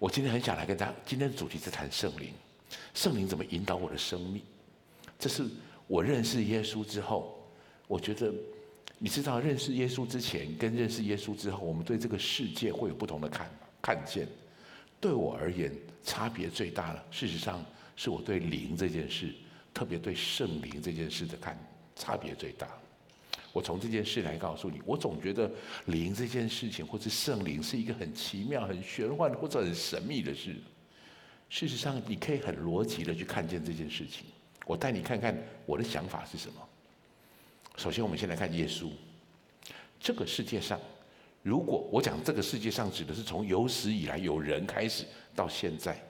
我今天很想来跟大家，今天的主题是谈圣灵，圣灵怎么引导我的生命？这是我认识耶稣之后，我觉得，你知道，认识耶稣之前跟认识耶稣之后，我们对这个世界会有不同的看看见。对我而言，差别最大的，事实上是我对灵这件事，特别对圣灵这件事的看差别最大。我从这件事来告诉你，我总觉得灵这件事情，或是圣灵，是一个很奇妙、很玄幻或者很神秘的事。事实上，你可以很逻辑的去看见这件事情。我带你看看我的想法是什么。首先，我们先来看耶稣。这个世界上，如果我讲这个世界上指的是从有史以来有人开始到现在，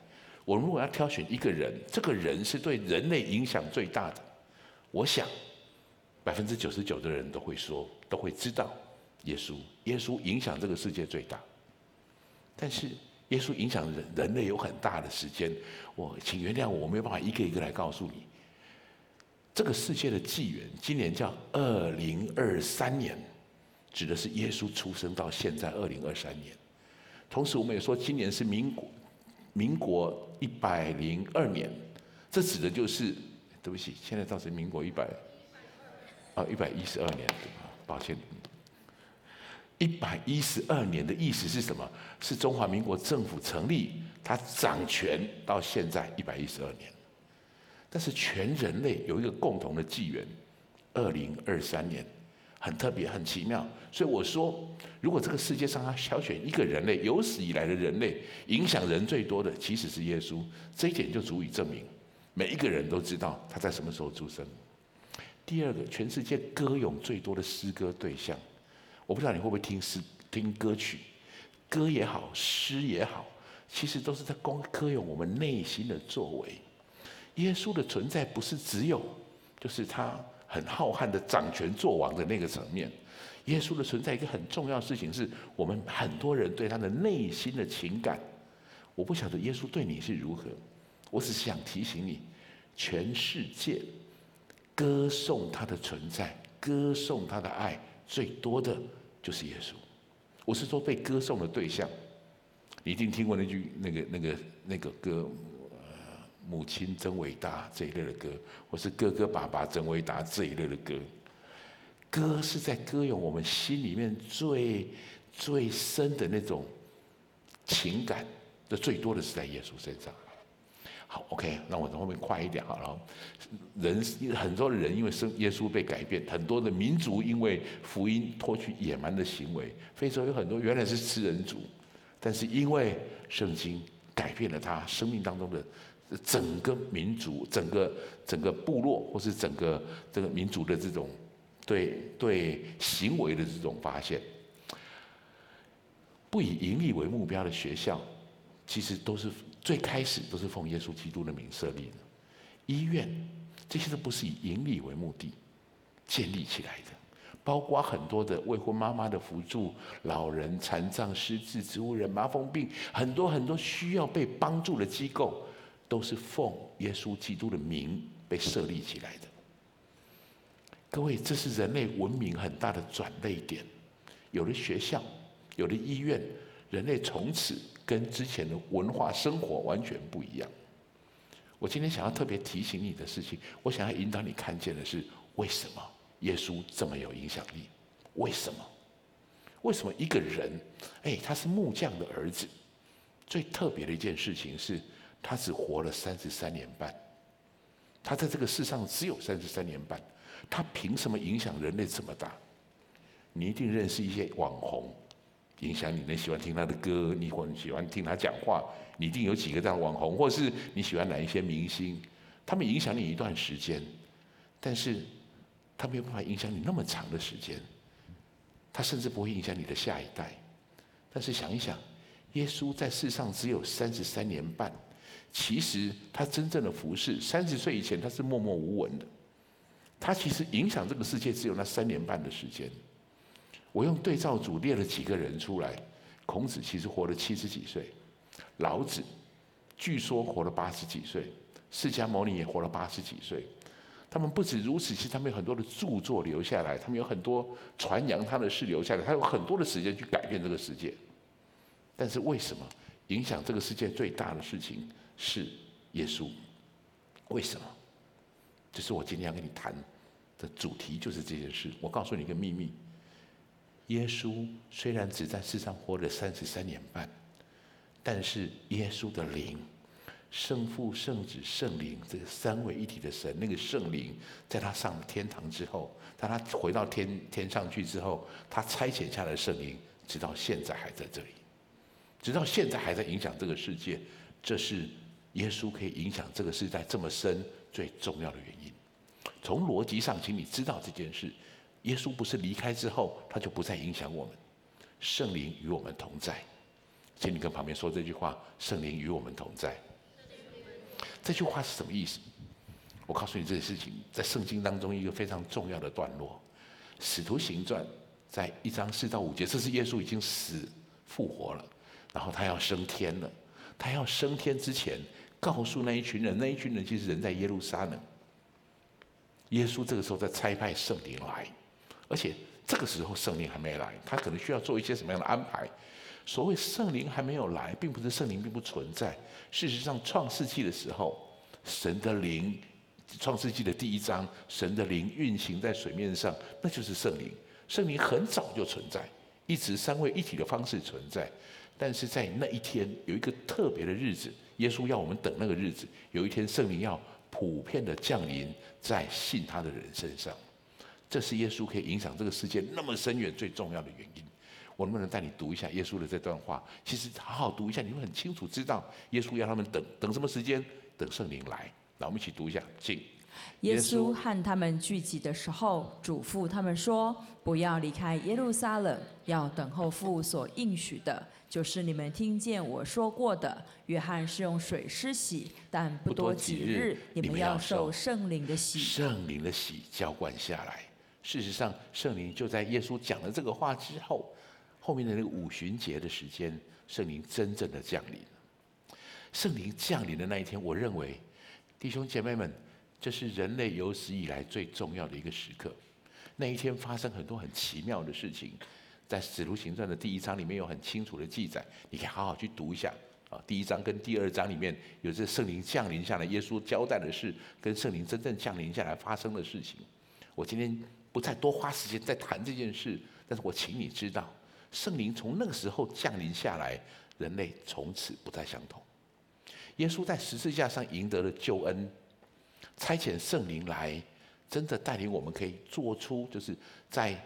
我如果要挑选一个人，这个人是对人类影响最大的，我想。百分之九十九的人都会说，都会知道，耶稣，耶稣影响这个世界最大。但是，耶稣影响人人类有很大的时间。我请原谅我，我没有办法一个一个来告诉你。这个世界的纪元，今年叫二零二三年，指的是耶稣出生到现在二零二三年。同时，我们也说今年是民国，民国一百零二年，这指的就是，对不起，现在造成民国一百。啊，一百一十二年，抱歉。一百一十二年的意思是什么？是中华民国政府成立，它掌权到现在一百一十二年。但是全人类有一个共同的纪元，二零二三年，很特别，很奇妙。所以我说，如果这个世界上他挑选一个人类，有史以来的人类影响人最多的，其实是耶稣。这一点就足以证明，每一个人都知道他在什么时候出生。第二个，全世界歌咏最多的诗歌对象，我不知道你会不会听诗、听歌曲，歌也好，诗也好，其实都是在光歌咏我们内心的作为。耶稣的存在不是只有，就是他很浩瀚的掌权作王的那个层面。耶稣的存在一个很重要的事情是，我们很多人对他的内心的情感。我不晓得耶稣对你是如何，我只是想提醒你，全世界。歌颂他的存在，歌颂他的爱，最多的就是耶稣。我是说被歌颂的对象，你一定听过那句那个那个那个歌，呃，母亲真伟大这一类的歌，或是哥哥爸爸真伟大这一类的歌。歌是在歌咏我们心里面最最深的那种情感，的最多的是在耶稣身上。好，OK，那我从后面快一点好了。人很多人因为生耶稣被改变，很多的民族因为福音脱去野蛮的行为。非洲有很多原来是吃人族，但是因为圣经改变了他生命当中的整个民族、整个整个部落，或是整个这个民族的这种对对行为的这种发现。不以盈利为目标的学校，其实都是。最开始都是奉耶稣基督的名设立的，医院这些都不是以盈利为目的建立起来的，包括很多的未婚妈妈的辅助、老人、残障、失智、植物人、麻风病，很多很多需要被帮助的机构，都是奉耶稣基督的名被设立起来的。各位，这是人类文明很大的转捩点，有了学校，有了医院，人类从此。跟之前的文化生活完全不一样。我今天想要特别提醒你的事情，我想要引导你看见的是，为什么耶稣这么有影响力？为什么？为什么一个人，哎，他是木匠的儿子，最特别的一件事情是，他只活了三十三年半。他在这个世上只有三十三年半，他凭什么影响人类这么大？你一定认识一些网红。影响你，你喜欢听他的歌，你或喜欢听他讲话，你一定有几个这样的网红，或是你喜欢哪一些明星，他们影响你一段时间，但是他没有办法影响你那么长的时间，他甚至不会影响你的下一代。但是想一想，耶稣在世上只有三十三年半，其实他真正的服事，三十岁以前他是默默无闻的，他其实影响这个世界只有那三年半的时间。我用对照组列了几个人出来，孔子其实活了七十几岁，老子据说活了八十几岁，释迦牟尼也活了八十几岁。他们不止如此，其实他们有很多的著作留下来，他们有很多传扬他的事留下来，他有很多的时间去改变这个世界。但是为什么影响这个世界最大的事情是耶稣。为什么？这是我今天要跟你谈的主题，就是这件事。我告诉你一个秘密：耶稣虽然只在世上活了三十三年半，但是耶稣的灵。圣父、圣子、圣灵，这三位一体的神，那个圣灵，在他上了天堂之后，当他回到天天上去之后，他差遣下来的圣灵，直到现在还在这里，直到现在还在影响这个世界。这是耶稣可以影响这个世代这么深最重要的原因。从逻辑上，请你知道这件事：耶稣不是离开之后，他就不再影响我们。圣灵与我们同在，请你跟旁边说这句话：圣灵与我们同在。这句话是什么意思？我告诉你，这件事情在圣经当中一个非常重要的段落，《使徒行传》在一章四到五节，这是耶稣已经死复活了，然后他要升天了。他要升天之前，告诉那一群人，那一群人其实人在耶路撒冷。耶稣这个时候在差派圣灵来，而且这个时候圣灵还没来，他可能需要做一些什么样的安排？所谓圣灵还没有来，并不是圣灵并不存在。事实上，创世纪的时候，神的灵，创世纪的第一章，神的灵运行在水面上，那就是圣灵。圣灵很早就存在，一直三位一体的方式存在。但是在那一天有一个特别的日子，耶稣要我们等那个日子。有一天，圣灵要普遍的降临在信他的人身上。这是耶稣可以影响这个世界那么深远最重要的原因。我能不能带你读一下耶稣的这段话？其实好好读一下，你会很清楚知道耶稣要他们等等什么时间，等圣灵来。那我们一起读一下，请。耶稣和他们聚集的时候，嘱咐他们说：“不要离开耶路撒冷，要等候父所应许的，就是你们听见我说过的。约翰是用水施洗，但不多几日，你们要受圣灵的洗。圣灵的洗浇灌下来。事实上，圣灵就在耶稣讲了这个话之后。”后面的那个五旬节的时间，圣灵真正的降临。圣灵降临的那一天，我认为弟兄姐妹们，这是人类有史以来最重要的一个时刻。那一天发生很多很奇妙的事情，在《使徒行传》的第一章里面有很清楚的记载，你可以好好去读一下啊。第一章跟第二章里面有这圣灵降临下来，耶稣交代的事，跟圣灵真正降临下来发生的事情。我今天不再多花时间再谈这件事，但是我请你知道。圣灵从那个时候降临下来，人类从此不再相同。耶稣在十字架上赢得了救恩，差遣圣灵来，真的带领我们可以做出，就是在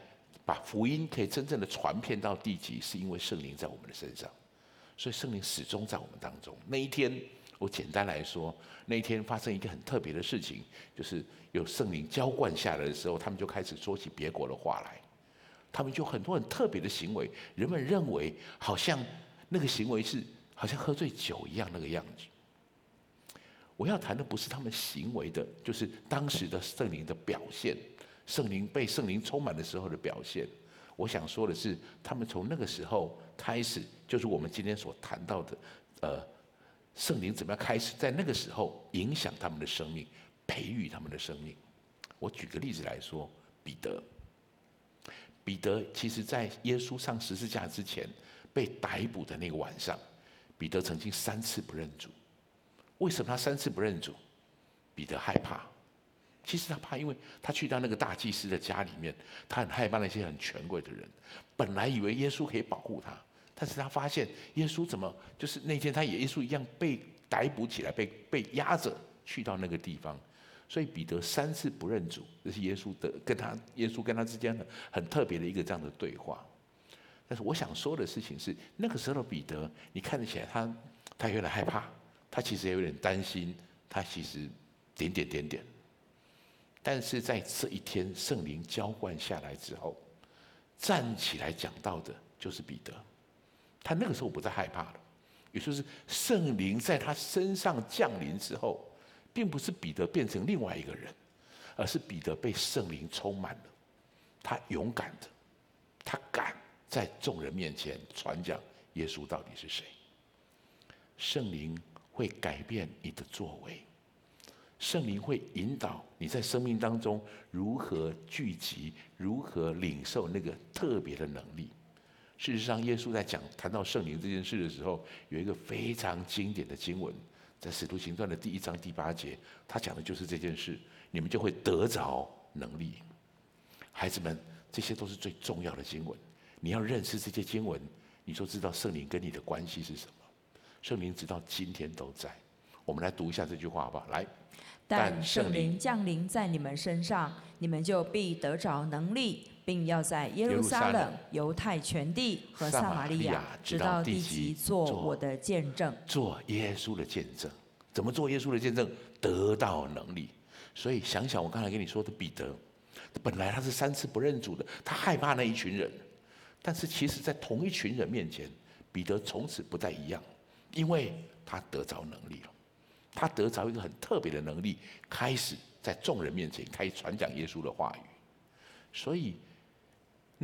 把福音可以真正的传遍到地极，是因为圣灵在我们的身上。所以圣灵始终在我们当中。那一天，我简单来说，那一天发生一个很特别的事情，就是有圣灵浇灌下来的时候，他们就开始说起别国的话来。他们就很多很特别的行为，人们认为好像那个行为是好像喝醉酒一样那个样子。我要谈的不是他们行为的，就是当时的圣灵的表现，圣灵被圣灵充满的时候的表现。我想说的是，他们从那个时候开始，就是我们今天所谈到的，呃，圣灵怎么样开始在那个时候影响他们的生命，培育他们的生命。我举个例子来说，彼得。彼得其实，在耶稣上十字架之前被逮捕的那个晚上，彼得曾经三次不认主。为什么他三次不认主？彼得害怕。其实他怕，因为他去到那个大祭司的家里面，他很害怕那些很权贵的人。本来以为耶稣可以保护他，但是他发现耶稣怎么就是那天他也耶稣一样被逮捕起来，被被押着去到那个地方。所以彼得三次不认主，这是耶稣的跟他耶稣跟他之间的很特别的一个这样的对话。但是我想说的事情是，那个时候的彼得，你看得起来他他有点害怕，他其实也有点担心，他其实点点点点。但是在这一天圣灵浇灌下来之后，站起来讲道的就是彼得，他那个时候不再害怕了，也就是圣灵在他身上降临之后。并不是彼得变成另外一个人，而是彼得被圣灵充满了。他勇敢的，他敢在众人面前传讲耶稣到底是谁。圣灵会改变你的作为，圣灵会引导你在生命当中如何聚集，如何领受那个特别的能力。事实上，耶稣在讲谈到圣灵这件事的时候，有一个非常经典的经文，在使徒行传的第一章第八节，他讲的就是这件事，你们就会得着能力。孩子们，这些都是最重要的经文，你要认识这些经文，你就知道圣灵跟你的关系是什么。圣灵直到今天都在。我们来读一下这句话好不好？来，但圣灵降临在你们身上，你们就必得着能力。并要在耶路撒冷、犹太全地和撒玛利亚，直到地极，做我的见证。做耶稣的见证，怎么做耶稣的见证？得到能力。所以想想我刚才跟你说的彼得，本来他是三次不认主的，他害怕那一群人，但是其实在同一群人面前，彼得从此不再一样，因为他得着能力了。他得着一个很特别的能力，开始在众人面前开始传讲耶稣的话语，所以。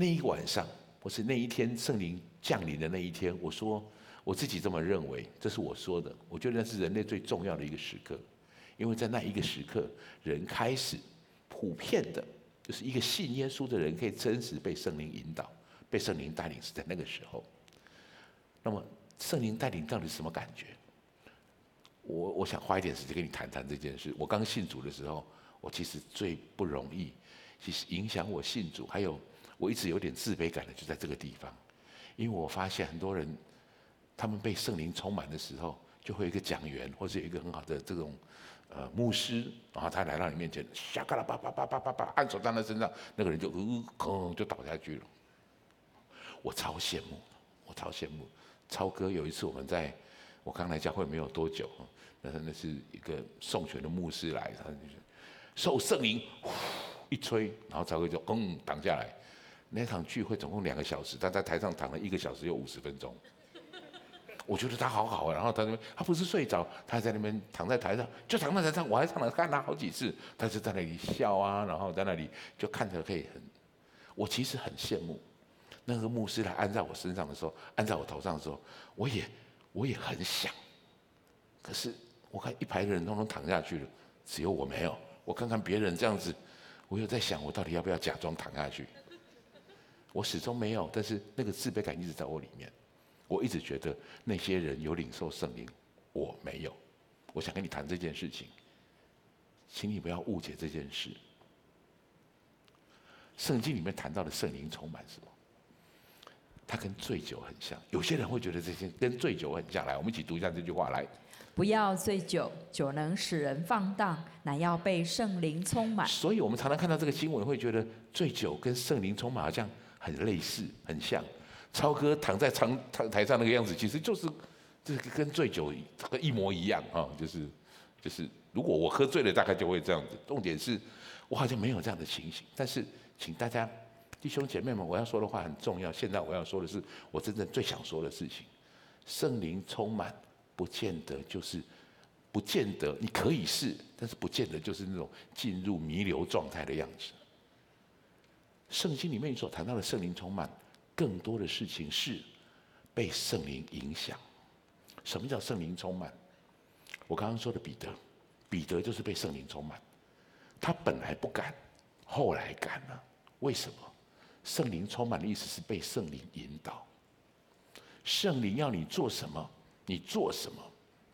那一晚上，或是那一天圣灵降临的那一天，我说我自己这么认为，这是我说的。我觉得那是人类最重要的一个时刻，因为在那一个时刻，人开始普遍的，就是一个信耶稣的人可以真实被圣灵引导、被圣灵带领，是在那个时候。那么圣灵带领到底是什么感觉？我我想花一点时间跟你谈谈这件事。我刚信主的时候，我其实最不容易，其实影响我信主还有。我一直有点自卑感的，就在这个地方，因为我发现很多人，他们被圣灵充满的时候，就会有一个讲员，或者一个很好的这种呃牧师，然后他来到你面前，吓嘎啦叭叭叭叭叭叭，按手在他身上，那个人就呜吭就倒下去了。我超羡慕，我超羡慕。超哥有一次我们在，我刚来教会没有多久，那那是一个送权的牧师来，他就是受圣灵一吹，然后超哥就嗯躺下来。那场聚会总共两个小时，他在台上躺了一个小时又五十分钟。我觉得他好好啊，然后他那边他不是睡着，他还在那边躺在台上，就躺在台上，我还上来看他好几次，他就在那里笑啊，然后在那里就看着可以很，我其实很羡慕那个牧师来按在我身上的时候，按在我头上的时候，我也我也很想，可是我看一排的人都能躺下去了，只有我没有。我看看别人这样子，我又在想，我到底要不要假装躺下去？我始终没有，但是那个自卑感一直在我里面。我一直觉得那些人有领受圣灵，我没有。我想跟你谈这件事情，请你不要误解这件事。圣经里面谈到的圣灵充满什么？它跟醉酒很像。有些人会觉得这些跟醉酒很像。来，我们一起读一下这句话来。不要醉酒，酒能使人放荡，乃要被圣灵充满。所以我们常常看到这个新闻，会觉得醉酒跟圣灵充满好像。很类似，很像，超哥躺在长台台上那个样子，其实就是，就是跟醉酒这个一模一样啊，就是，就是如果我喝醉了，大概就会这样子。重点是，我好像没有这样的情形。但是，请大家弟兄姐妹们，我要说的话很重要。现在我要说的是，我真正最想说的事情。圣灵充满，不见得就是，不见得你可以是，但是不见得就是那种进入弥留状态的样子。圣经里面所谈到的圣灵充满，更多的事情是被圣灵影响。什么叫圣灵充满？我刚刚说的彼得，彼得就是被圣灵充满。他本来不敢，后来敢了。为什么？圣灵充满的意思是被圣灵引导。圣灵要你做什么，你做什么，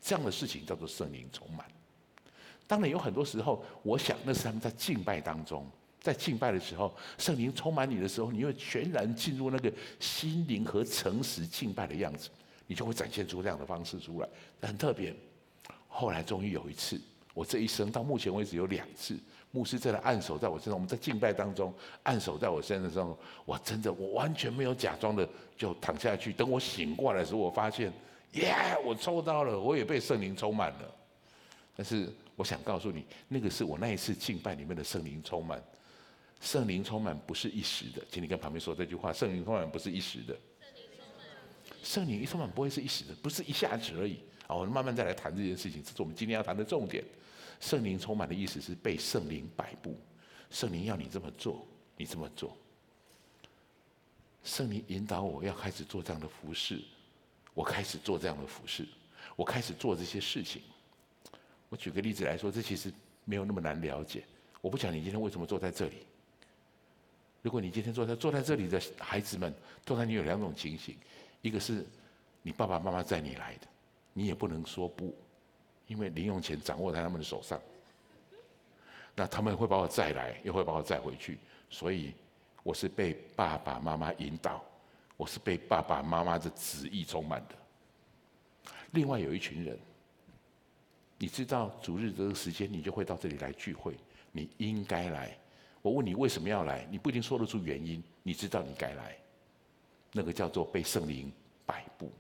这样的事情叫做圣灵充满。当然有很多时候，我想那是他们在敬拜当中。在敬拜的时候，圣灵充满你的时候，你会全然进入那个心灵和诚实敬拜的样子，你就会展现出这样的方式出来，很特别。后来终于有一次，我这一生到目前为止有两次，牧师在那按手在我身上，我们在敬拜当中按手在我身上的时候，我真的我完全没有假装的就躺下去。等我醒过来的时候，我发现，耶，我抽到了，我也被圣灵充满了。但是我想告诉你，那个是我那一次敬拜里面的圣灵充满。圣灵充满不是一时的，请你跟旁边说这句话：圣灵充满不是一时的。圣灵一充满不会是一时的，不是一下子而已。好，我们慢慢再来谈这件事情，这是我们今天要谈的重点。圣灵充满的意思是被圣灵摆布，圣灵要你这么做，你这么做。圣灵引导我要开始做这样的服事，我开始做这样的服事，我开始做这些事情。我举个例子来说，这其实没有那么难了解。我不讲你今天为什么坐在这里。如果你今天坐在坐在这里的孩子们，都在你有两种情形：一个是你爸爸妈妈载你来的，你也不能说不，因为零用钱掌握在他们的手上。那他们会把我载来，又会把我载回去，所以我是被爸爸妈妈引导，我是被爸爸妈妈的旨意充满的。另外有一群人，你知道主日这个时间，你就会到这里来聚会，你应该来。我问你为什么要来，你不一定说得出原因，你知道你该来。那个叫做被圣灵摆布。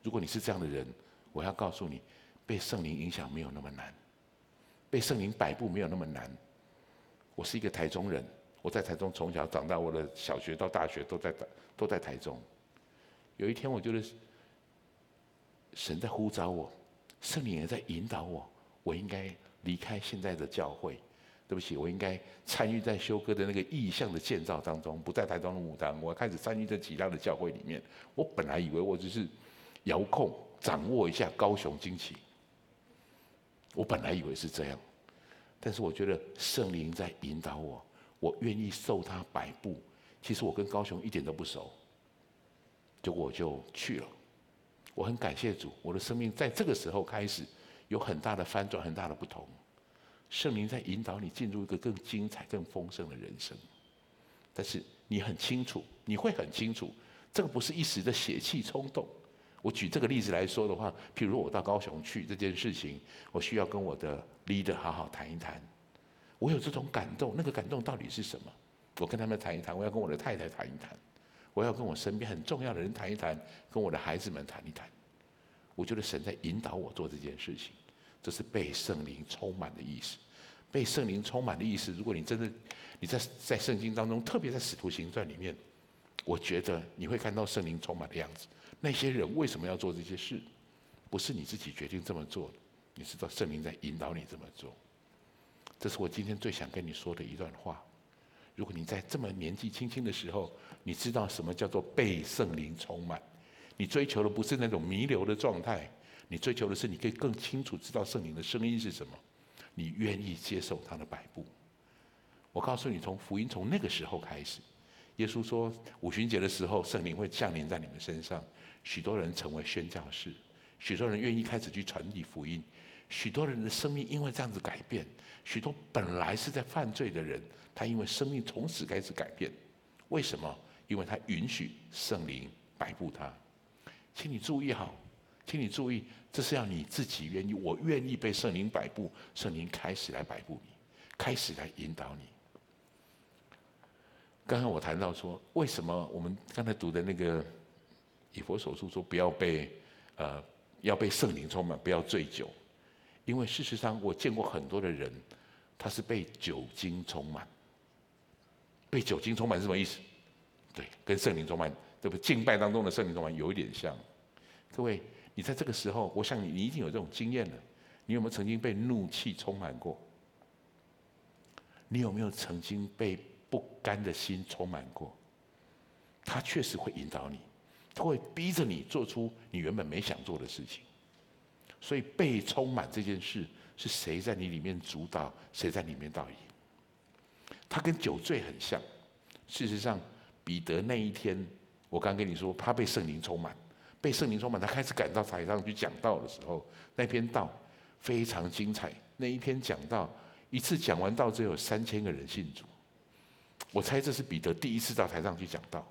如果你是这样的人，我要告诉你，被圣灵影响没有那么难，被圣灵摆布没有那么难。我是一个台中人，我在台中从小长大，我的小学到大学都在都在台中。有一天，我觉得神在呼召我，圣灵也在引导我，我应该离开现在的教会。对不起，我应该参与在修哥的那个意象的建造当中，不在台中的母堂，我要开始参与在其他的教会里面。我本来以为我只是遥控掌握一下高雄惊奇，我本来以为是这样，但是我觉得圣灵在引导我，我愿意受他摆布。其实我跟高雄一点都不熟，结果我就去了。我很感谢主，我的生命在这个时候开始有很大的翻转，很大的不同。圣灵在引导你进入一个更精彩、更丰盛的人生，但是你很清楚，你会很清楚，这个不是一时的血气冲动。我举这个例子来说的话，譬如我到高雄去这件事情，我需要跟我的 leader 好好谈一谈。我有这种感动，那个感动到底是什么？我跟他们谈一谈，我要跟我的太太谈一谈，我要跟我身边很重要的人谈一谈，跟我的孩子们谈一谈。我觉得神在引导我做这件事情。这是被圣灵充满的意思，被圣灵充满的意思。如果你真的你在在圣经当中，特别在使徒行传里面，我觉得你会看到圣灵充满的样子。那些人为什么要做这些事？不是你自己决定这么做的，你知道圣灵在引导你这么做。这是我今天最想跟你说的一段话。如果你在这么年纪轻轻的时候，你知道什么叫做被圣灵充满，你追求的不是那种弥留的状态。你追求的是，你可以更清楚知道圣灵的声音是什么，你愿意接受他的摆布。我告诉你，从福音从那个时候开始，耶稣说五旬节的时候，圣灵会降临在你们身上，许多人成为宣教士，许多人愿意开始去传递福音，许多人的生命因为这样子改变，许多本来是在犯罪的人，他因为生命从此开始改变。为什么？因为他允许圣灵摆布他。请你注意好。请你注意，这是要你自己愿意，我愿意被圣灵摆布，圣灵开始来摆布你，开始来引导你。刚刚我谈到说，为什么我们刚才读的那个以弗所书说不要被呃要被圣灵充满，不要醉酒，因为事实上我见过很多的人，他是被酒精充满，被酒精充满是什么意思？对，跟圣灵充满，对不对？敬拜当中的圣灵充满有一点像，各位。你在这个时候，我想你，你一定有这种经验了。你有没有曾经被怒气充满过？你有没有曾经被不甘的心充满过？他确实会引导你，他会逼着你做出你原本没想做的事情。所以被充满这件事，是谁在你里面主导，谁在里面导引？他跟酒醉很像。事实上，彼得那一天，我刚跟你说，他被圣灵充满。被圣灵充满，他开始赶到台上去讲道的时候，那篇道非常精彩。那一篇讲道，一次讲完道，只有三千个人信主。我猜这是彼得第一次到台上去讲道。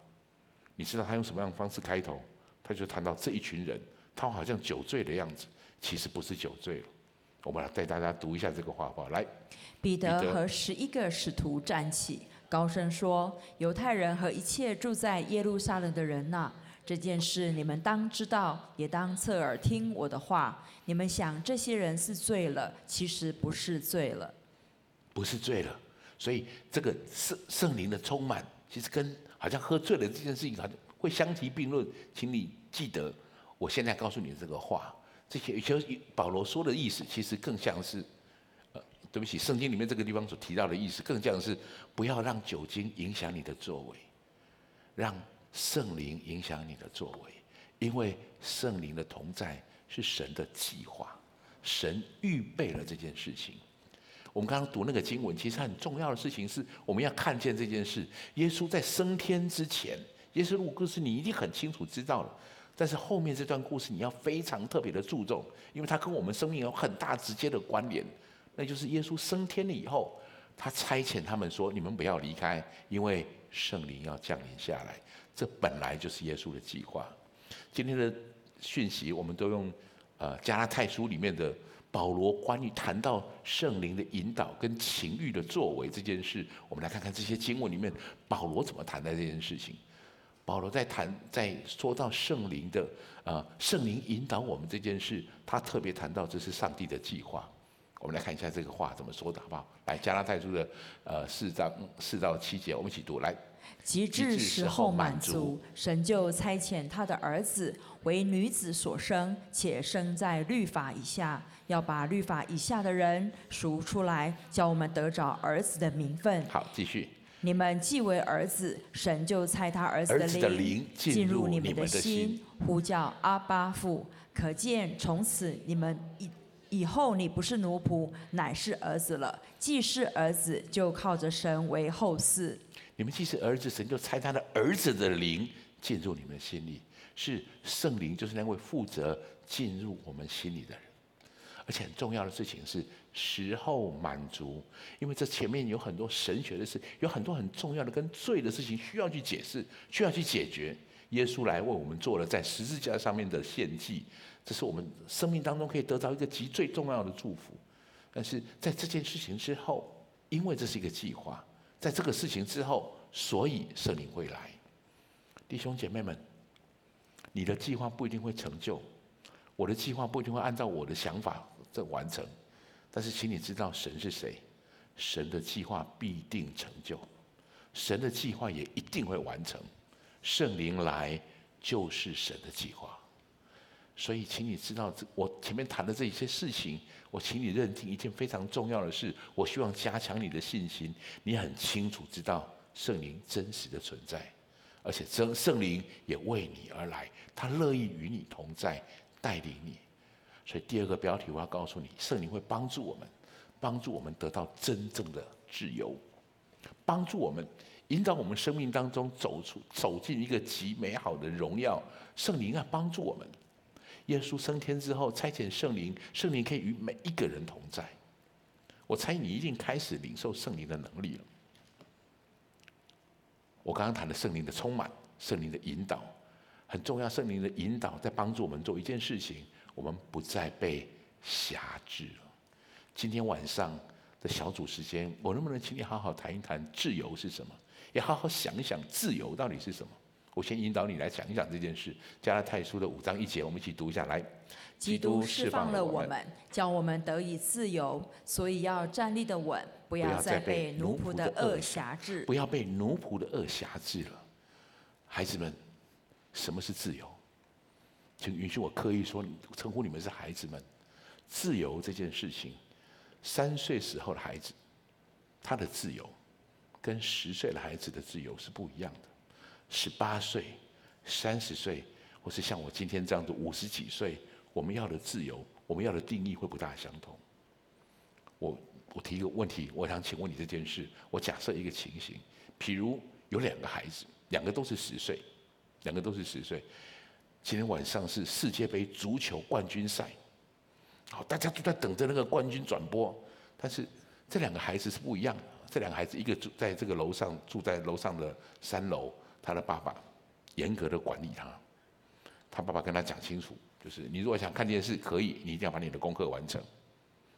你知道他用什么样的方式开头？他就谈到这一群人，他好像酒醉的样子，其实不是酒醉了。我们来带大家读一下这个话吧。来，彼得和十一个使徒站起，高声说：“犹太人和一切住在耶路撒冷的人呐！”这件事你们当知道，也当侧耳听我的话。你们想这些人是醉了，其实不是醉了，不是醉了。所以这个圣圣灵的充满，其实跟好像喝醉了这件事情好像会相提并论。请你记得，我现在告诉你的这个话，这些其实保罗说的意思，其实更像是，呃，对不起，圣经里面这个地方所提到的意思，更像是不要让酒精影响你的作为，让。圣灵影响你的作为，因为圣灵的同在是神的计划，神预备了这件事情。我们刚刚读那个经文，其实很重要的事情是，我们要看见这件事。耶稣在升天之前，耶稣路故事你一定很清楚知道了。但是后面这段故事你要非常特别的注重，因为它跟我们生命有很大直接的关联。那就是耶稣升天了以后，他差遣他们说：“你们不要离开，因为圣灵要降临下来。”这本来就是耶稣的计划。今天的讯息我们都用呃加拉太书里面的。保罗关于谈到圣灵的引导跟情欲的作为这件事，我们来看看这些经文里面保罗怎么谈待这件事情。保罗在谈，在说到圣灵的啊，圣灵引导我们这件事，他特别谈到这是上帝的计划。我们来看一下这个话怎么说的好不好？来，加拉太书的呃四章四到七节，我们一起读来。极致时候满足，神就差遣他的儿子为女子所生，且生在律法以下，要把律法以下的人赎出来，叫我们得着儿子的名分。好，继续。你们既为儿子，神就差他儿子的灵进入你们的心，呼叫阿巴父。可见从此你们以以后你不是奴仆，乃是儿子了。既是儿子，就靠着神为后嗣。你们既是儿子，神就差他的儿子的灵进入你们心里，是圣灵，就是那位负责进入我们心里的人。而且很重要的事情是时候满足，因为这前面有很多神学的事，有很多很重要的跟罪的事情需要去解释，需要去解决。耶稣来为我们做了在十字架上面的献祭，这是我们生命当中可以得到一个极最重要的祝福。但是在这件事情之后，因为这是一个计划。在这个事情之后，所以圣灵会来。弟兄姐妹们，你的计划不一定会成就，我的计划不一定会按照我的想法在完成，但是请你知道神是谁，神的计划必定成就，神的计划也一定会完成。圣灵来就是神的计划。所以，请你知道，这我前面谈的这一些事情，我请你认定一件非常重要的事。我希望加强你的信心。你很清楚知道圣灵真实的存在，而且真圣灵也为你而来，他乐意与你同在，带领你。所以，第二个标题我要告诉你，圣灵会帮助我们，帮助我们得到真正的自由，帮助我们引导我们生命当中走出走进一个极美好的荣耀。圣灵要帮助我们。耶稣升天之后，差遣圣灵，圣灵可以与每一个人同在。我猜你一定开始领受圣灵的能力了。我刚刚谈的圣灵的充满，圣灵的引导很重要。圣灵的引导在帮助我们做一件事情，我们不再被辖制了。今天晚上的小组时间，我能不能请你好好谈一谈自由是什么？也好好想一想自由到底是什么？我先引导你来讲一讲这件事。加拉太书的五章一节，我们一起读一下来。基督释放了我们，叫我们得以自由，所以要站立的稳，不要再被奴仆的恶挟制。不要被奴仆的恶挟制了。孩子们，什么是自由？请允许我刻意说，称呼你们是孩子们。自由这件事情，三岁时候的孩子，他的自由，跟十岁的孩子的自由是不一样的。十八岁、三十岁，或是像我今天这样子五十几岁，我们要的自由，我们要的定义会不大相同。我我提一个问题，我想请问你这件事。我假设一个情形，譬如有两个孩子，两个都是十岁，两个都是十岁。今天晚上是世界杯足球冠军赛，好，大家都在等着那个冠军转播。但是这两个孩子是不一样的，这两个孩子一个住在这个楼上，住在楼上的三楼。他的爸爸严格的管理他，他爸爸跟他讲清楚，就是你如果想看电视，可以，你一定要把你的功课完成。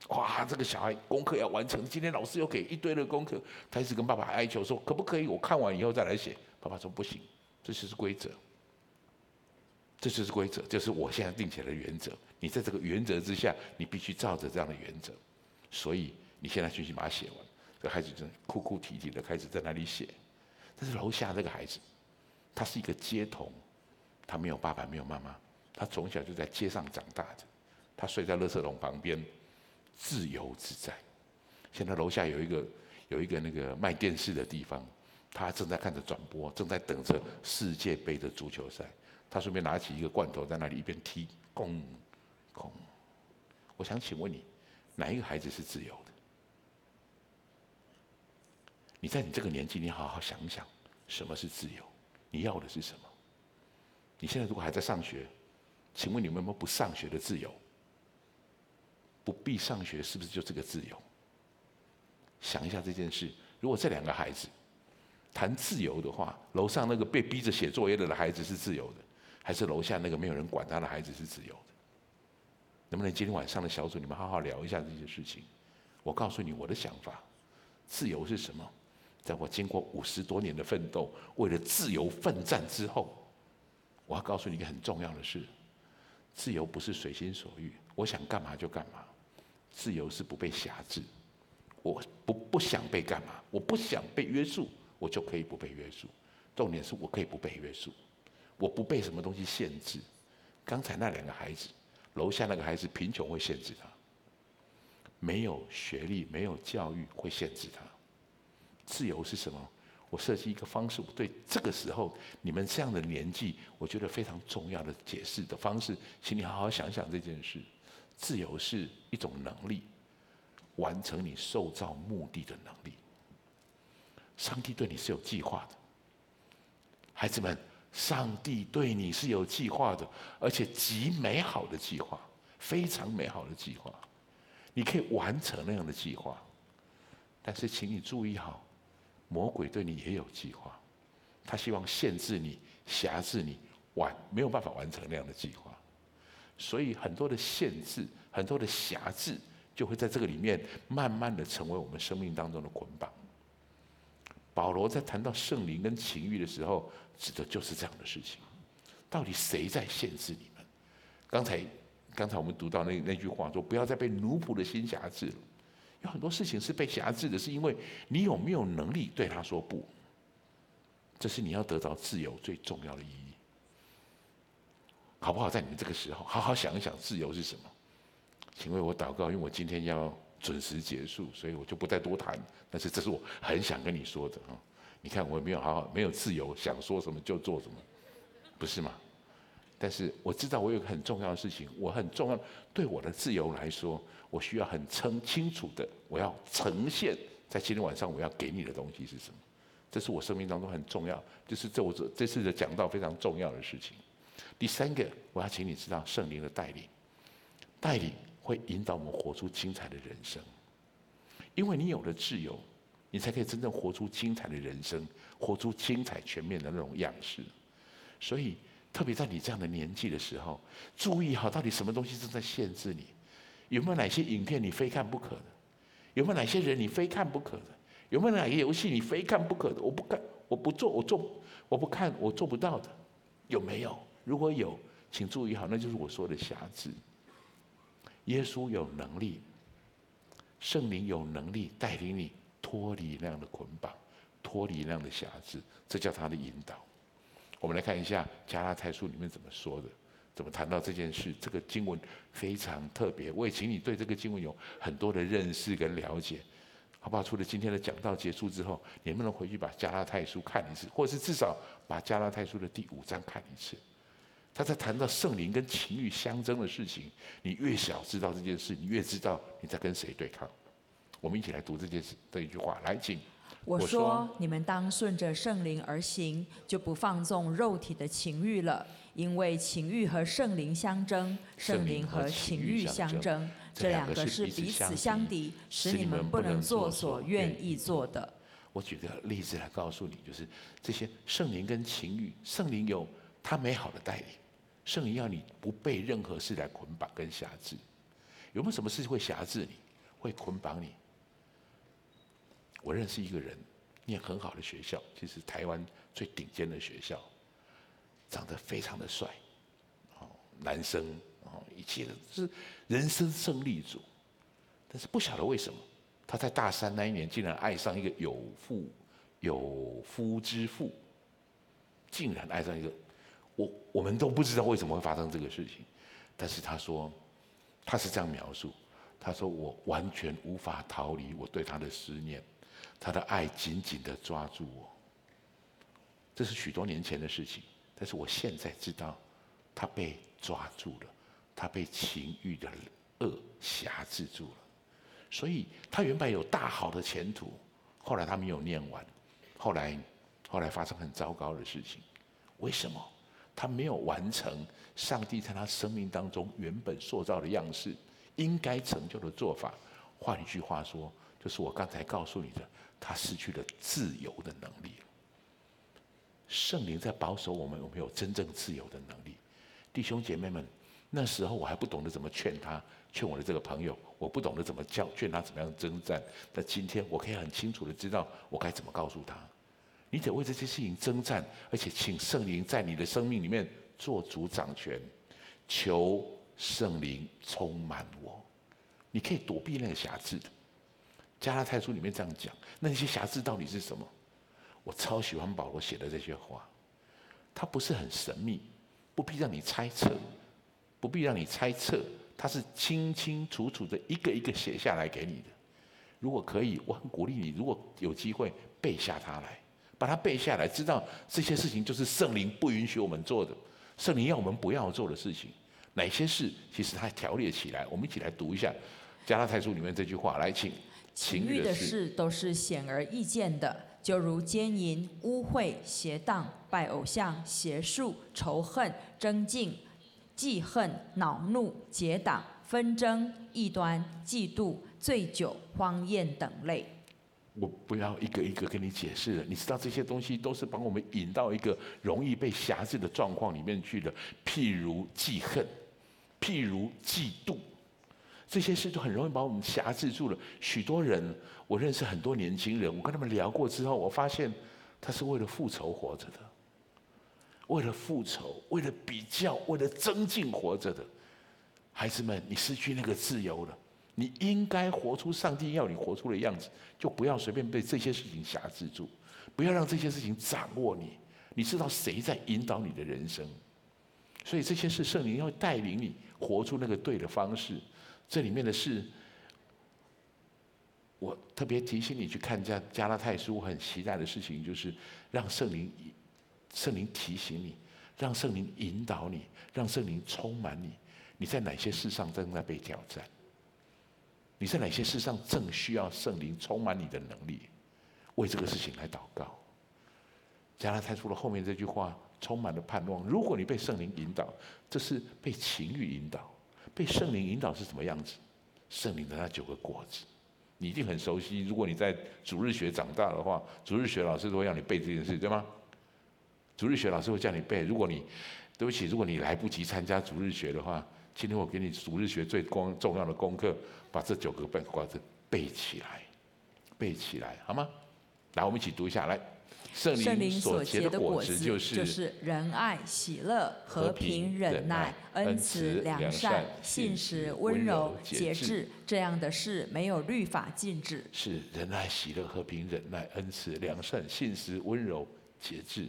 哇，这个小孩功课要完成，今天老师又给一堆的功课，他一直跟爸爸哀求说，可不可以我看完以后再来写？爸爸说不行，这就是规则，这就是规则，就是我现在定起来的原则。你在这个原则之下，你必须照着这样的原则。所以你现在继续把它写完。这孩子就哭哭啼啼的开始在那里写，但是楼下这个孩子。他是一个街童，他没有爸爸，没有妈妈，他从小就在街上长大的，他睡在垃圾桶旁边，自由自在。现在楼下有一个有一个那个卖电视的地方，他正在看着转播，正在等着世界杯的足球赛。他顺便拿起一个罐头在那里一边踢，咣咣。我想请问你，哪一个孩子是自由的？你在你这个年纪，你好好想想，什么是自由？你要的是什么？你现在如果还在上学，请问你们有没有不上学的自由？不必上学是不是就这个自由？想一下这件事。如果这两个孩子谈自由的话，楼上那个被逼着写作业的孩子是自由的，还是楼下那个没有人管他的孩子是自由的？能不能今天晚上的小组你们好好聊一下这些事情？我告诉你我的想法，自由是什么？在我经过五十多年的奋斗，为了自由奋战之后，我要告诉你一个很重要的事：自由不是随心所欲，我想干嘛就干嘛。自由是不被辖制，我不不想被干嘛，我不想被约束，我就可以不被约束。重点是我可以不被约束，我不被什么东西限制。刚才那两个孩子，楼下那个孩子贫穷会限制他，没有学历、没有教育会限制他。自由是什么？我设计一个方式，对这个时候你们这样的年纪，我觉得非常重要的解释的方式，请你好好想想这件事。自由是一种能力，完成你受造目的的能力。上帝对你是有计划的，孩子们，上帝对你是有计划的，而且极美好的计划，非常美好的计划，你可以完成那样的计划。但是，请你注意好。魔鬼对你也有计划，他希望限制你、辖制你，完没有办法完成那样的计划，所以很多的限制、很多的辖制，就会在这个里面慢慢的成为我们生命当中的捆绑。保罗在谈到圣灵跟情欲的时候，指的就是这样的事情。到底谁在限制你们？刚才刚才我们读到那那句话说：“不要再被奴仆的心辖制了。”有很多事情是被辖制的，是因为你有没有能力对他说不？这是你要得到自由最重要的意义。好不好？在你们这个时候，好好想一想自由是什么？请为我祷告，因为我今天要准时结束，所以我就不再多谈。但是这是我很想跟你说的啊！你看我有没有好好，没有自由，想说什么就做什么，不是吗？但是我知道我有个很重要的事情，我很重要，对我的自由来说。我需要很清清楚的，我要呈现在今天晚上我要给你的东西是什么？这是我生命当中很重要，就是这我这这次的讲道非常重要的事情。第三个，我要请你知道圣灵的带领，带领会引导我们活出精彩的人生，因为你有了自由，你才可以真正活出精彩的人生，活出精彩全面的那种样式。所以，特别在你这样的年纪的时候，注意好到底什么东西正在限制你。有没有哪些影片你非看不可的？有没有哪些人你非看不可的？有没有哪些游戏你非看不可的？我不看，我不做，我做，我不看，我做不到的，有没有？如果有，请注意好，那就是我说的瑕疵。耶稣有能力，圣灵有能力带领你脱离那样的捆绑，脱离那样的瑕疵，这叫他的引导。我们来看一下加拉太书里面怎么说的。怎么谈到这件事？这个经文非常特别，我也请你对这个经文有很多的认识跟了解，好不好？除了今天的讲道结束之后，你能不能回去把加拉太书看一次，或是至少把加拉太书的第五章看一次？他在谈到圣灵跟情欲相争的事情，你越想知道这件事，你越知道你在跟谁对抗。我们一起来读这件事的一句话，来，请。我说，你们当顺着圣灵而行，就不放纵肉体的情欲了。因为情欲和圣灵相争，圣灵和情欲相争，这两个是彼此相敌，使你们不能做所愿意做的。我举个例子来告诉你，就是这些圣灵跟情欲，圣灵有他美好的带领，圣灵要你不被任何事来捆绑跟辖制。有没有什么事会辖制你，会捆绑你？我认识一个人，念很好的学校，其实台湾最顶尖的学校。长得非常的帅，哦，男生哦，一切的是人生胜利组，但是不晓得为什么，他在大三那一年竟然爱上一个有妇有夫之妇，竟然爱上一个，我我们都不知道为什么会发生这个事情，但是他说他是这样描述，他说我完全无法逃离我对他的思念，他的爱紧紧的抓住我，这是许多年前的事情。但是我现在知道，他被抓住了，他被情欲的恶辖制住了，所以他原本有大好的前途，后来他没有念完，后来后来发生很糟糕的事情。为什么？他没有完成上帝在他生命当中原本塑造的样式，应该成就的做法。换一句话说，就是我刚才告诉你的，他失去了自由的能力。圣灵在保守我们有没有真正自由的能力？弟兄姐妹们，那时候我还不懂得怎么劝他，劝我的这个朋友，我不懂得怎么教劝他怎么样征战。但今天我可以很清楚的知道，我该怎么告诉他。你得为这些事情征战，而且请圣灵在你的生命里面做主掌权，求圣灵充满我。你可以躲避那个瑕疵。加拉太书里面这样讲，那些瑕疵到底是什么？我超喜欢保罗写的这些话，他不是很神秘，不必让你猜测，不必让你猜测，他是清清楚楚的一个一个写下来给你的。如果可以，我很鼓励你，如果有机会背下它来。把它背下来，知道这些事情就是圣灵不允许我们做的，圣灵要我们不要做的事情。哪些事其实它条列起来，我们一起来读一下《加拉太书》里面这句话，来，请。情欲的事都是显而易见的，就如奸淫、污秽、邪荡、拜偶像、邪术、仇恨、争竞、记恨、恼怒、结党、纷争、异端、嫉妒、醉酒、荒宴等类。我不要一个一个跟你解释了，你知道这些东西都是把我们引到一个容易被辖制的状况里面去的。譬如记恨，譬如嫉妒，这些事都很容易把我们辖制住了。许多人，我认识很多年轻人，我跟他们聊过之后，我发现他是为了复仇活着的，为了复仇，为了比较，为了增进活着的。孩子们，你失去那个自由了。你应该活出上帝要你活出的样子，就不要随便被这些事情辖制住，不要让这些事情掌握你。你知道谁在引导你的人生？所以这些事圣灵要带领你活出那个对的方式。这里面的事，我特别提醒你去看加加拉太书。我很期待的事情就是让圣灵圣灵提醒你，让圣灵引导你，让圣灵充满你。你在哪些事上正在被挑战？你在哪些事上正需要圣灵充满你的能力？为这个事情来祷告。加拉太书的后面这句话充满了盼望。如果你被圣灵引导，这是被情欲引导。被圣灵引导是什么样子？圣灵的那九个果子，你一定很熟悉。如果你在主日学长大的话，主日学老师都会让你背这件事，对吗？主日学老师会叫你背。如果你对不起，如果你来不及参加主日学的话。今天我给你主日学最光重要的功课，把这九个背瓜子背起来，背起来，好吗？来，我们一起读一下来。圣灵所结的果子就是就是仁爱、喜乐、和平、忍耐、恩慈、良善、信实、温柔、节制。这样的事没有律法禁止。是仁爱、喜乐、和平、忍耐、恩慈、良善、信实、温柔、节制。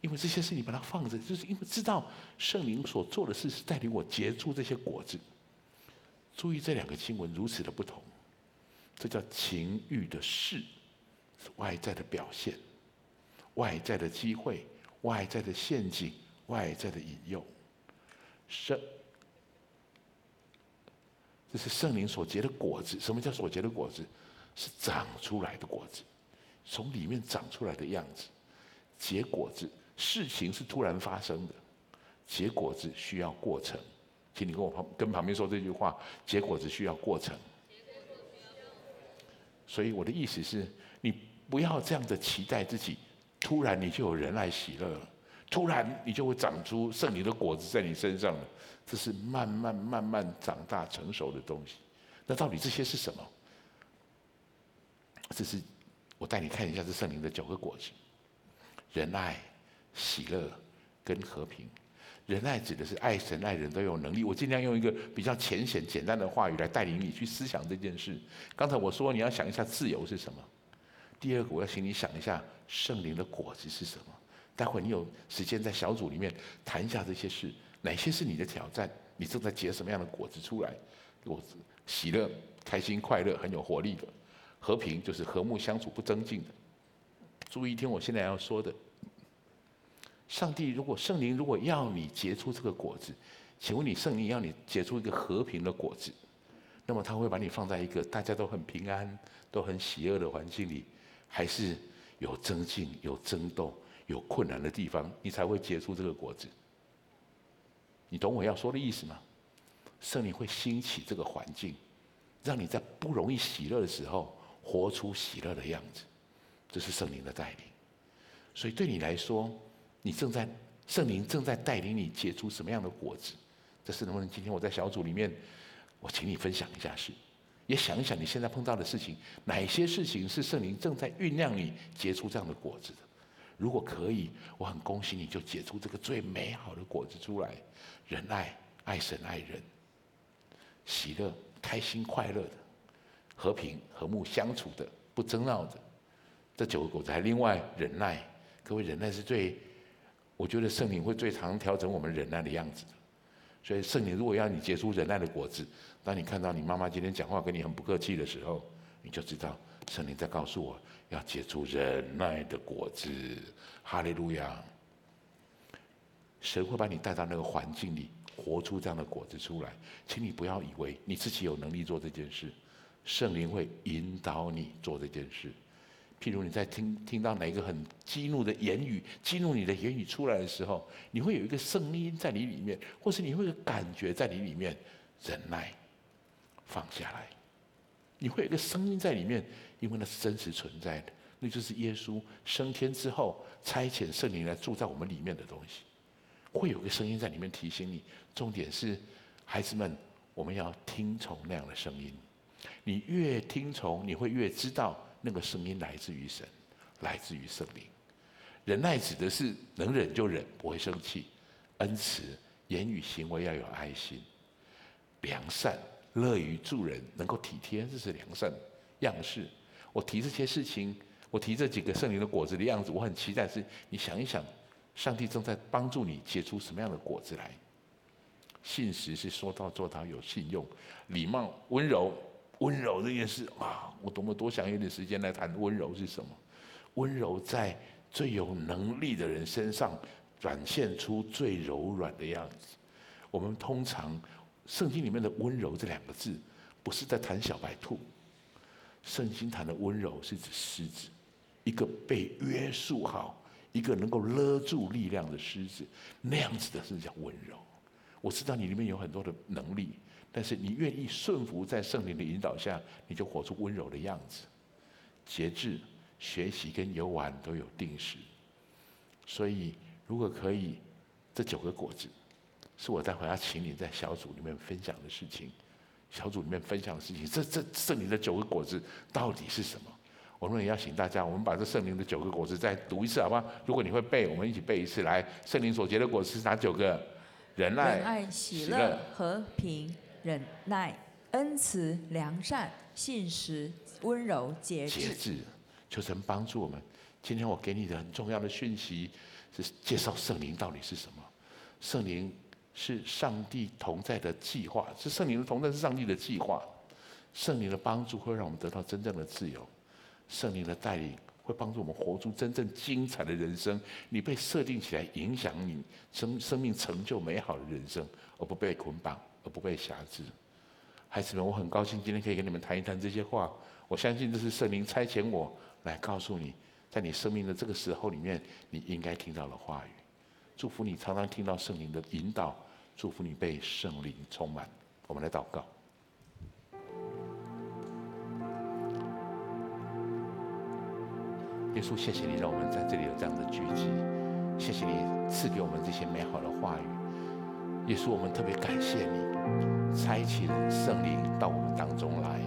因为这些事你把它放着，就是因为知道圣灵所做的事是带领我结出这些果子。注意这两个经文如此的不同，这叫情欲的事，是外在的表现，外在的机会，外在的陷阱，外在的引诱。圣，这是圣灵所结的果子。什么叫所结的果子？是长出来的果子，从里面长出来的样子，结果子。事情是突然发生的，结果子需要过程，请你跟我旁跟旁边说这句话：结果子需要过程。所以我的意思是，你不要这样的期待自己，突然你就有仁爱喜乐了，突然你就会长出圣灵的果子在你身上了。这是慢慢慢慢长大成熟的东西。那到底这些是什么？这是我带你看一下这圣灵的九个果子：仁爱。喜乐跟和平，仁爱指的是爱神爱人都有能力。我尽量用一个比较浅显简单的话语来带领你去思想这件事。刚才我说你要想一下自由是什么，第二个我要请你想一下圣灵的果子是什么。待会你有时间在小组里面谈一下这些事，哪些是你的挑战？你正在结什么样的果子出来？果子喜乐、开心、快乐、很有活力的；和平就是和睦相处、不争竞的。注意听我现在要说的。上帝如果圣灵如果要你结出这个果子，请问你圣灵要你结出一个和平的果子，那么他会把你放在一个大家都很平安、都很喜乐的环境里，还是有争竞、有争斗、有困难的地方，你才会结出这个果子？你懂我要说的意思吗？圣灵会兴起这个环境，让你在不容易喜乐的时候，活出喜乐的样子。这是圣灵的带领。所以对你来说，你正在圣灵正在带领你结出什么样的果子？这是能不能今天我在小组里面，我请你分享一下是，也想一想你现在碰到的事情，哪些事情是圣灵正在酝酿你结出这样的果子的？如果可以，我很恭喜你，就结出这个最美好的果子出来：仁爱、爱神、爱人、喜乐、开心、快乐的、和平、和睦相处的、不争闹的。这九个果子还另外忍耐，各位忍耐是最，我觉得圣灵会最常调整我们忍耐的样子。所以圣灵如果要你结出忍耐的果子，当你看到你妈妈今天讲话跟你很不客气的时候，你就知道圣灵在告诉我要结出忍耐的果子。哈利路亚！神会把你带到那个环境里，活出这样的果子出来。请你不要以为你自己有能力做这件事，圣灵会引导你做这件事。譬如你在听听到哪一个很激怒的言语，激怒你的言语出来的时候，你会有一个声音在你里面，或是你会有感觉在你里面，忍耐，放下来。你会有一个声音在里面，因为那是真实存在的，那就是耶稣升天之后差遣圣灵来住在我们里面的东西。会有个声音在里面提醒你，重点是孩子们，我们要听从那样的声音。你越听从，你会越知道。那个声音来自于神，来自于圣灵。忍耐指的是能忍就忍，不会生气；恩慈，言语行为要有爱心；良善，乐于助人，能够体贴，这是良善样式。我提这些事情，我提这几个圣灵的果子的样子，我很期待是你想一想，上帝正在帮助你结出什么样的果子来。信实是说到做到，有信用；礼貌，温柔。温柔这件事啊，我多么多想一点时间来谈温柔是什么。温柔在最有能力的人身上展现出最柔软的样子。我们通常圣经里面的温柔这两个字，不是在谈小白兔。圣经谈的温柔是指狮子，一个被约束好，一个能够勒住力量的狮子，那样子的是叫温柔。我知道你里面有很多的能力。但是你愿意顺服在圣灵的引导下，你就活出温柔的样子。节制、学习跟游玩都有定时。所以，如果可以，这九个果子，是我待会要请你在小组里面分享的事情。小组里面分享的事情，这这圣灵的九个果子到底是什么？我们也要请大家，我们把这圣灵的九个果子再读一次，好不好？如果你会背，我们一起背一次。来，圣灵所结的果子是哪九个？仁爱、仁爱、喜乐、和平。忍耐、恩慈、良善、信实、温柔、节制。节制，求神帮助我们。今天我给你的很重要的讯息是介绍圣灵到底是什么。圣灵是上帝同在的计划，是圣灵的同在是上帝的计划。圣灵的帮助会让我们得到真正的自由。圣灵的带领会帮助我们活出真正精彩的人生。你被设定起来，影响你生生命成就美好的人生，而不被捆绑。不被辖制，孩子们，我很高兴今天可以跟你们谈一谈这些话。我相信这是圣灵差遣我来告诉你，在你生命的这个时候里面，你应该听到的话语。祝福你常常听到圣灵的引导，祝福你被圣灵充满。我们来祷告。耶稣，谢谢你让我们在这里有这样的聚集，谢谢你赐给我们这些美好的话语。耶稣，我们特别感谢你，差遣圣灵到我们当中来，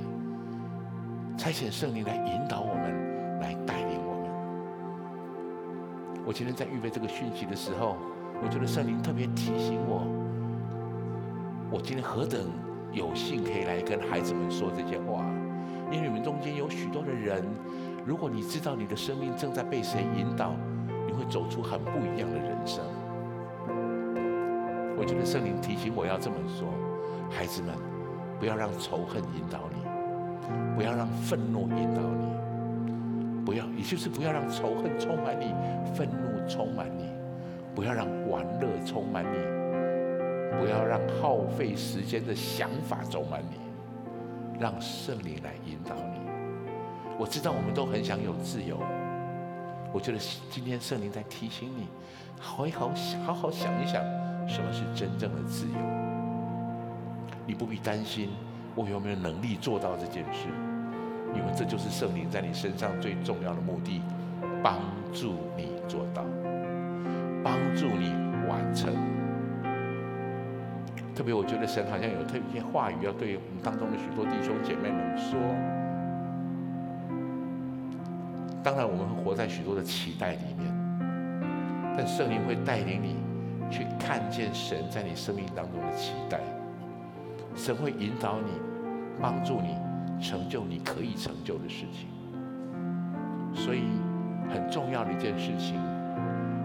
差遣圣灵来引导我们，来带领我们。我今天在预备这个讯息的时候，我觉得圣灵特别提醒我，我今天何等有幸可以来跟孩子们说这些话，因为你们中间有许多的人，如果你知道你的生命正在被谁引导，你会走出很不一样的人生。我觉得圣灵提醒我要这么说：孩子们，不要让仇恨引导你，不要让愤怒引导你，不要，也就是不要让仇恨充满你，愤怒充满你，不要让玩乐充满你，不要让耗费时间的想法充满你，让圣灵来引导你。我知道我们都很想有自由。我觉得今天圣灵在提醒你，好好好好想一想，什么是真正的自由。你不必担心我有没有能力做到这件事，因为这就是圣灵在你身上最重要的目的，帮助你做到，帮助你完成。特别，我觉得神好像有特别一些话语要对我们当中的许多弟兄姐妹们说。当然，我们活在许多的期待里面，但圣灵会带领你去看见神在你生命当中的期待。神会引导你，帮助你成就你可以成就的事情。所以，很重要的一件事情，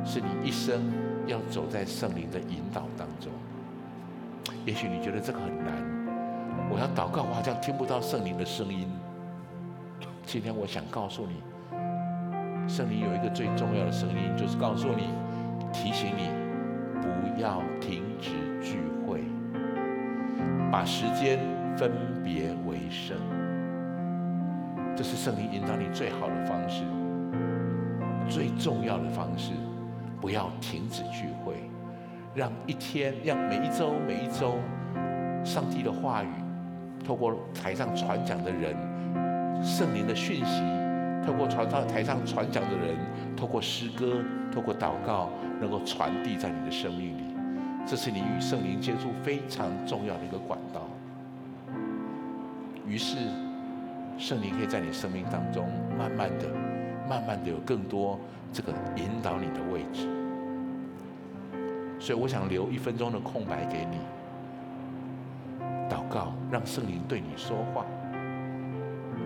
是你一生要走在圣灵的引导当中。也许你觉得这个很难，我要祷告，我好像听不到圣灵的声音。今天我想告诉你。圣灵有一个最重要的声音，就是告诉你、提醒你，不要停止聚会，把时间分别为圣。这是圣灵引导你最好的方式，最重要的方式。不要停止聚会，让一天，让每一周、每一周，上帝的话语，透过台上传讲的人，圣灵的讯息。透过传上台上传讲的人，透过诗歌，透过祷告，能够传递在你的生命里，这是你与圣灵接触非常重要的一个管道。于是，圣灵可以在你生命当中，慢慢的、慢慢的有更多这个引导你的位置。所以，我想留一分钟的空白给你，祷告，让圣灵对你说话。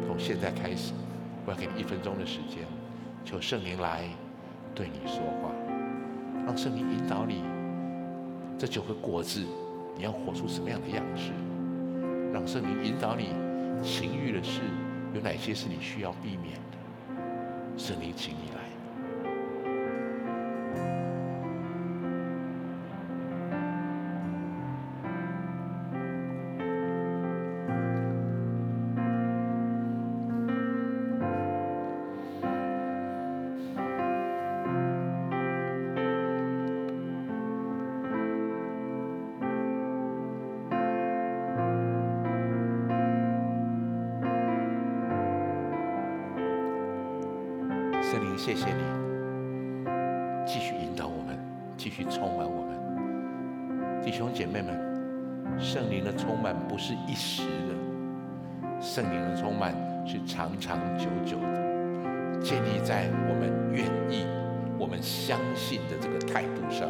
从现在开始。我要给你一分钟的时间，求圣灵来对你说话，让圣灵引导你。这九个果子，你要活出什么样的样式？让圣灵引导你，情欲的事有哪些是你需要避免的？圣灵，请你来。谢谢你，继续引导我们，继续充满我们，弟兄姐妹们，圣灵的充满不是一时的，圣灵的充满是长长久久的，建立在我们愿意、我们相信的这个态度上。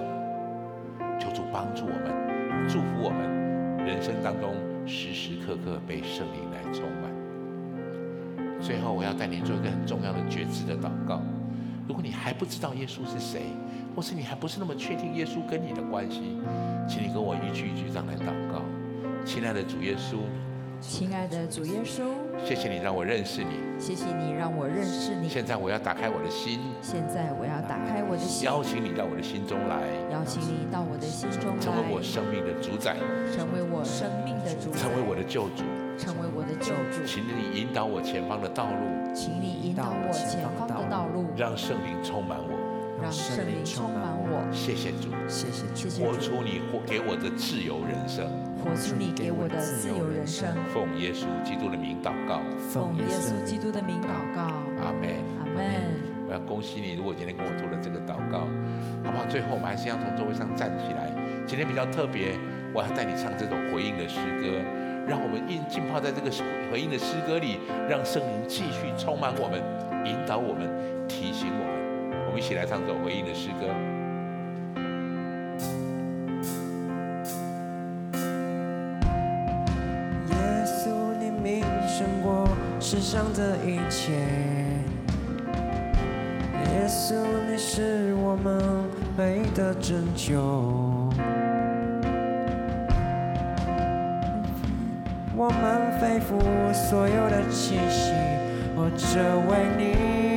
求主帮助我们，祝福我们，人生当中时时刻刻被圣灵来充满。最后，我要带你做一个很重要的觉知的祷告。如果你还不知道耶稣是谁，或是你还不是那么确定耶稣跟你的关系，请你跟我一句一句这样来祷告。亲爱的主耶稣，亲爱的主耶稣，谢谢你让我认识你，谢谢你让我认识你。现在我要打开我的心，现在我要打开我的心，邀请你到我的心中来，邀请你到我的心中来，成为我生命的主宰，成为我生命的主宰，成为我的救主。成为我的救主，请你引导我前方的道路，请你引导我前方的道路，让圣灵充满我，让圣灵充满我。谢谢主，谢谢主，活出你活给我的自由人生，活出你给我的自由人生。奉耶稣基督的名祷告，奉耶稣基督的名祷告。阿门，阿门。我要恭喜你，如果今天跟我做了这个祷告，好不好？最后我们还是要从座位上站起来。今天比较特别，我要带你唱这种回应的诗歌。让我们浸浸泡在这个回应的诗歌里，让圣灵继续充满我们，引导我们，提醒我们。我们一起来唱这首回应的诗歌。耶稣，你名胜过世上的一切。耶稣，你是我们唯一的拯救。背负所有的气息，我只为你，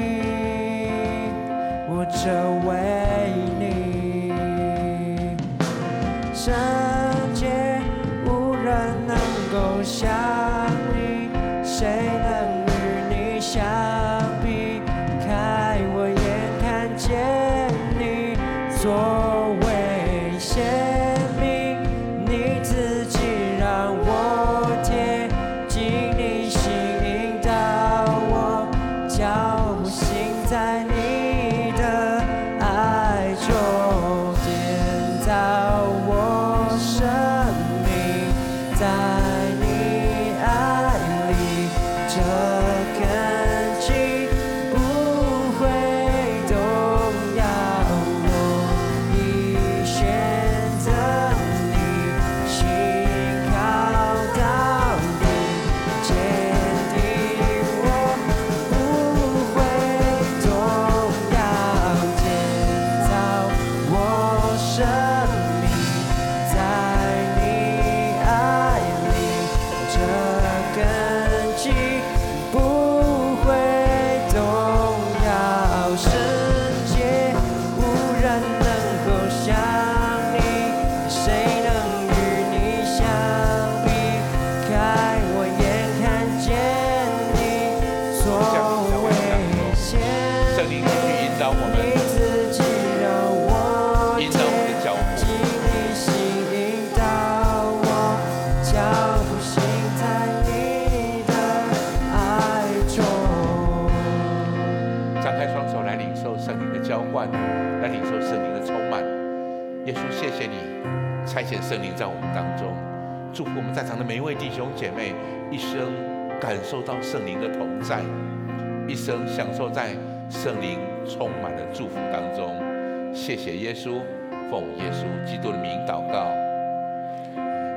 在场的每一位弟兄姐妹，一生感受到圣灵的同在，一生享受在圣灵充满的祝福当中。谢谢耶稣，奉耶稣基督的名祷告。